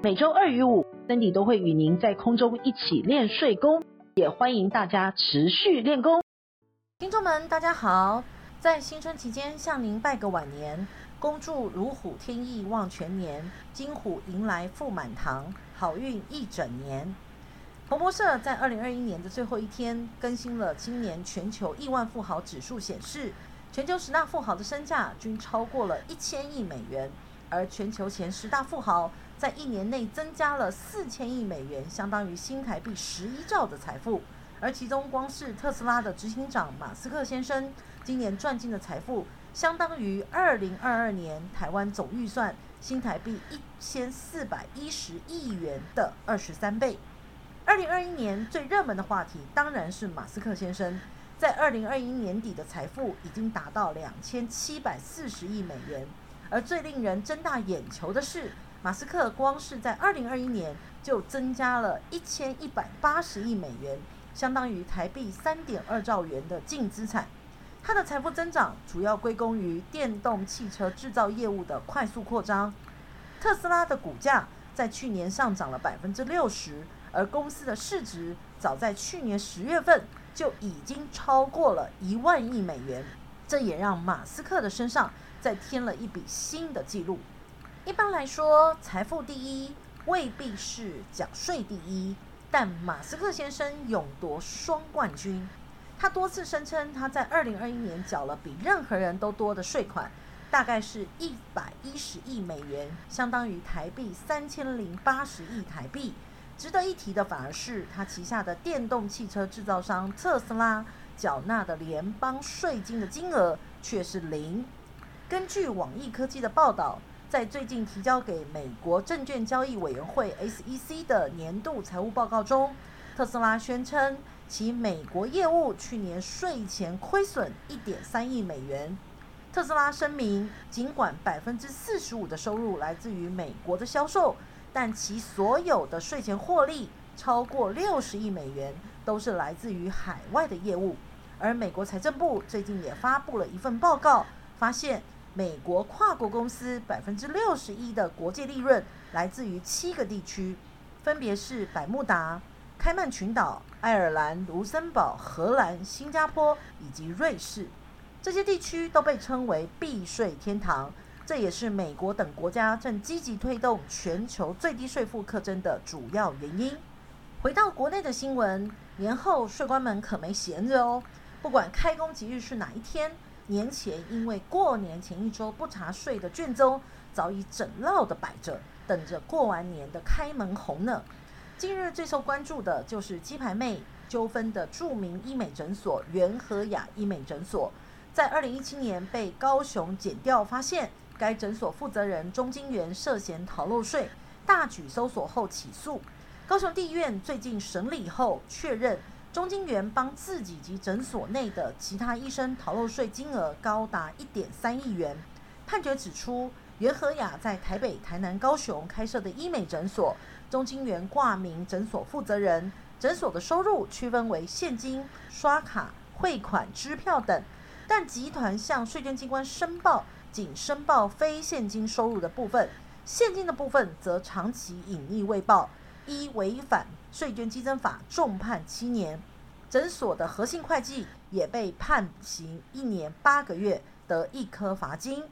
每周二与五。森迪都会与您在空中一起练睡功，也欢迎大家持续练功。听众们，大家好，在新春期间向您拜个晚年，恭祝如虎添翼旺全年，金虎迎来富满堂，好运一整年。彭博社在二零二一年的最后一天更新了今年全球亿万富豪指数，显示全球十大富豪的身价均超过了一千亿美元，而全球前十大富豪。在一年内增加了四千亿美元，相当于新台币十一兆的财富。而其中，光是特斯拉的执行长马斯克先生，今年赚进的财富，相当于二零二二年台湾总预算新台币一千四百一十亿元的二十三倍。二零二一年最热门的话题，当然是马斯克先生在二零二一年底的财富已经达到两千七百四十亿美元。而最令人睁大眼球的是，马斯克光是在二零二一年就增加了一千一百八十亿美元，相当于台币三点二兆元的净资产。他的财富增长主要归功于电动汽车制造业务的快速扩张。特斯拉的股价在去年上涨了百分之六十，而公司的市值早在去年十月份就已经超过了一万亿美元。这也让马斯克的身上再添了一笔新的记录。一般来说，财富第一未必是缴税第一，但马斯克先生勇夺双冠军。他多次声称他在二零二一年缴了比任何人都多的税款，大概是一百一十亿美元，相当于台币三千零八十亿台币。值得一提的反而是他旗下的电动汽车制造商特斯拉缴纳的联邦税金的金额却是零。根据网易科技的报道。在最近提交给美国证券交易委员会 SEC 的年度财务报告中，特斯拉宣称其美国业务去年税前亏损一点三亿美元。特斯拉声明，尽管百分之四十五的收入来自于美国的销售，但其所有的税前获利超过六十亿美元都是来自于海外的业务。而美国财政部最近也发布了一份报告，发现。美国跨国公司百分之六十一的国际利润来自于七个地区，分别是百慕达、开曼群岛、爱尔兰、卢森堡、荷兰、新加坡以及瑞士。这些地区都被称为避税天堂，这也是美国等国家正积极推动全球最低税负课征的主要原因。回到国内的新闻，年后税官们可没闲着哦，不管开工吉日是哪一天。年前因为过年前一周不查税的卷宗早已整落的摆着，等着过完年的开门红呢。近日最受关注的就是鸡排妹纠纷的著名医美诊所元和雅医美诊所，在二零一七年被高雄检调发现，该诊所负责人钟金元涉嫌逃漏税，大举搜索后起诉。高雄地院最近审理后确认。钟金源帮自己及诊所内的其他医生逃漏税金额高达一点三亿元。判决指出，袁和雅在台北、台南、高雄开设的医美诊所，钟金源挂名诊所负责人，诊所的收入区分为现金、刷卡、汇款、支票等，但集团向税捐机关申报仅申报非现金收入的部分，现金的部分则长期隐匿未报。一违反税捐稽征法，重判七年。诊所的核心会计也被判刑一年八个月，得一颗罚金。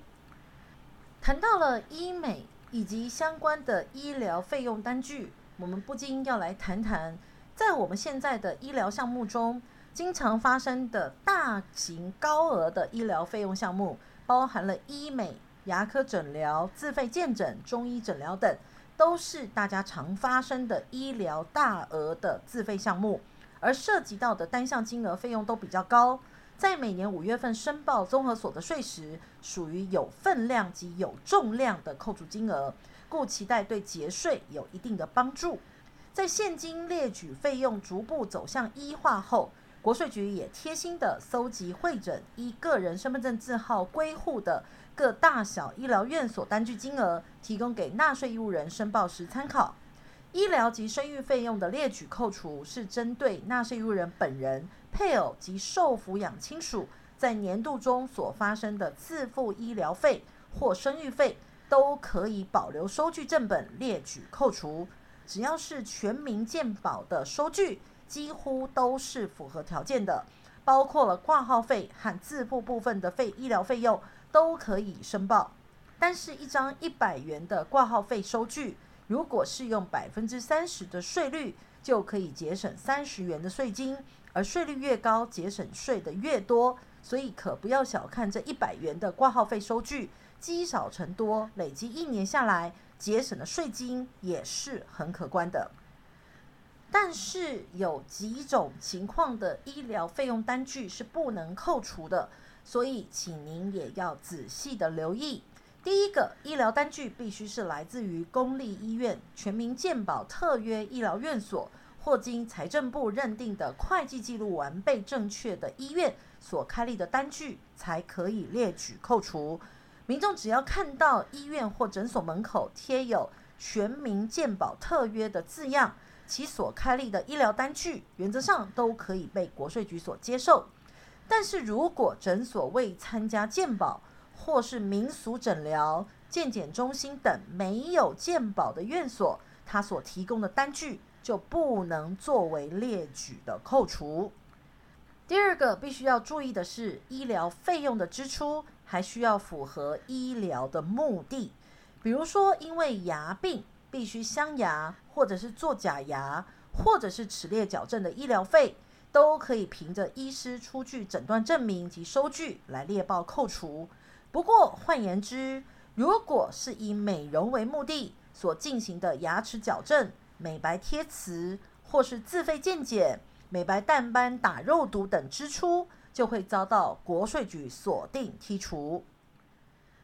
谈到了医美以及相关的医疗费用单据，我们不禁要来谈谈，在我们现在的医疗项目中，经常发生的大型高额的医疗费用项目，包含了医美、牙科诊疗、自费健诊、中医诊疗等。都是大家常发生的医疗大额的自费项目，而涉及到的单项金额费用都比较高。在每年五月份申报综合所得税时，属于有分量及有重量的扣除金额，故期待对节税有一定的帮助。在现金列举费用逐步走向一化后，国税局也贴心地搜集汇整依个人身份证字号归户的各大小医疗院所单据金额，提供给纳税义务人申报时参考。医疗及生育费用的列举扣除是针对纳税义务人本人、配偶及受抚养亲属在年度中所发生的自付医疗费或生育费，都可以保留收据正本列举扣除。只要是全民健保的收据，几乎都是符合条件的，包括了挂号费和自付部分的费医疗费用都可以申报。但是，一张一百元的挂号费收据，如果是用百分之三十的税率，就可以节省三十元的税金，而税率越高，节省税的越多。所以可不要小看这一百元的挂号费收据，积少成多，累积一年下来，节省的税金也是很可观的。但是有几种情况的医疗费用单据是不能扣除的，所以请您也要仔细的留意。第一个，医疗单据必须是来自于公立医院、全民健保特约医疗院所或经财政部认定的会计记录完备正确的医院所开立的单据，才可以列举扣除。民众只要看到医院或诊所门口贴有“全民健保特约”的字样，其所开立的医疗单据原则上都可以被国税局所接受。但是如果诊所未参加健保，或是民俗诊疗、健检中心等没有健保的院所，他所提供的单据就不能作为列举的扣除。第二个必须要注意的是，医疗费用的支出还需要符合医疗的目的，比如说因为牙病必须镶牙，或者是做假牙，或者是齿列矫正的医疗费，都可以凭着医师出具诊断证明及收据来列报扣除。不过，换言之，如果是以美容为目的所进行的牙齿矫正、美白贴瓷，或是自费健检、美白淡斑、打肉毒等支出，就会遭到国税局锁定剔除。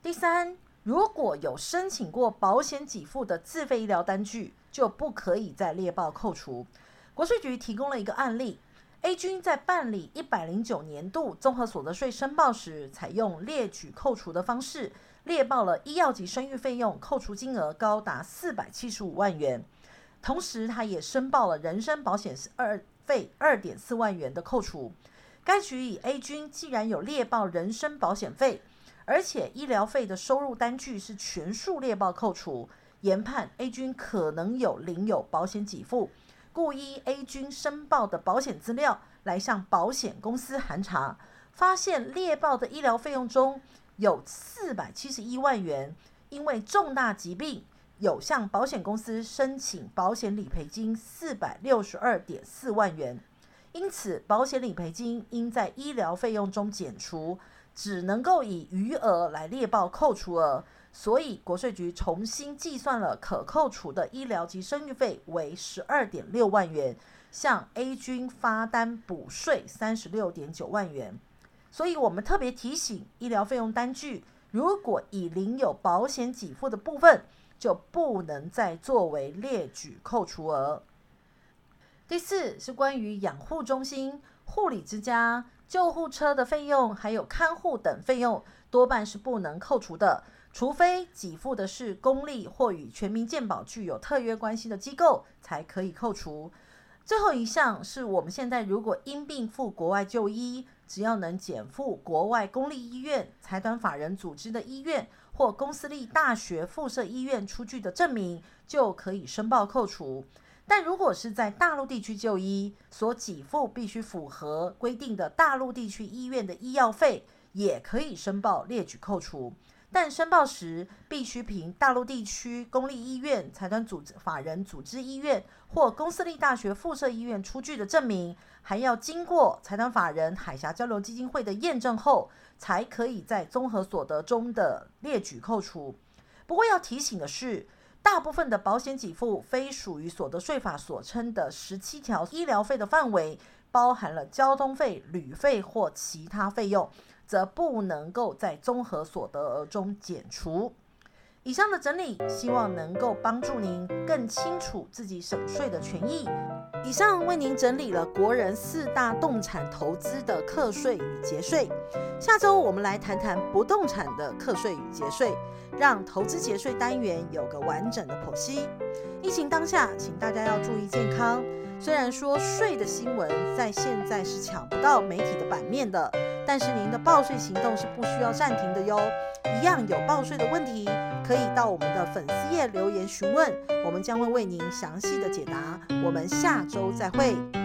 第三，如果有申请过保险给付的自费医疗单据，就不可以再列报扣除。国税局提供了一个案例。A 君在办理一百零九年度综合所得税申报时，采用列举扣除的方式，列报了医药及生育费用扣除金额高达四百七十五万元。同时，他也申报了人身保险二费二点四万元的扣除。该局以 A 君既然有列报人身保险费，而且医疗费的收入单据是全数列报扣除，研判 A 君可能有领有保险给付。故依 A 君申报的保险资料来向保险公司函查，发现列报的医疗费用中有四百七十一万元，因为重大疾病有向保险公司申请保险理赔金四百六十二点四万元，因此保险理赔金应在医疗费用中减除，只能够以余额来列报扣除额。所以，国税局重新计算了可扣除的医疗及生育费为十二点六万元，向 A 君发单补税三十六点九万元。所以我们特别提醒，医疗费用单据如果已领有保险给付的部分，就不能再作为列举扣除额。第四是关于养护中心、护理之家、救护车的费用，还有看护等费用，多半是不能扣除的。除非给付的是公立或与全民健保具有特约关系的机构，才可以扣除。最后一项是我们现在如果因病赴国外就医，只要能减负国外公立医院、财团法人组织的医院或公私立大学附设医院出具的证明，就可以申报扣除。但如果是在大陆地区就医，所给付必须符合规定的大陆地区医院的医药费，也可以申报列举扣除。但申报时必须凭大陆地区公立医院、财团组织、法人组织医院或公私立大学附设医院出具的证明，还要经过财团法人海峡交流基金会的验证后，才可以在综合所得中的列举扣除。不过要提醒的是，大部分的保险给付非属于所得税法所称的十七条医疗费的范围，包含了交通费、旅费或其他费用。则不能够在综合所得额中减除。以上的整理，希望能够帮助您更清楚自己省税的权益。以上为您整理了国人四大动产投资的课税与节税。下周我们来谈谈不动产的课税与节税，让投资节税单元有个完整的剖析。疫情当下，请大家要注意健康。虽然说税的新闻在现在是抢不到媒体的版面的，但是您的报税行动是不需要暂停的哟。一样有报税的问题，可以到我们的粉丝页留言询问，我们将会为您详细的解答。我们下周再会。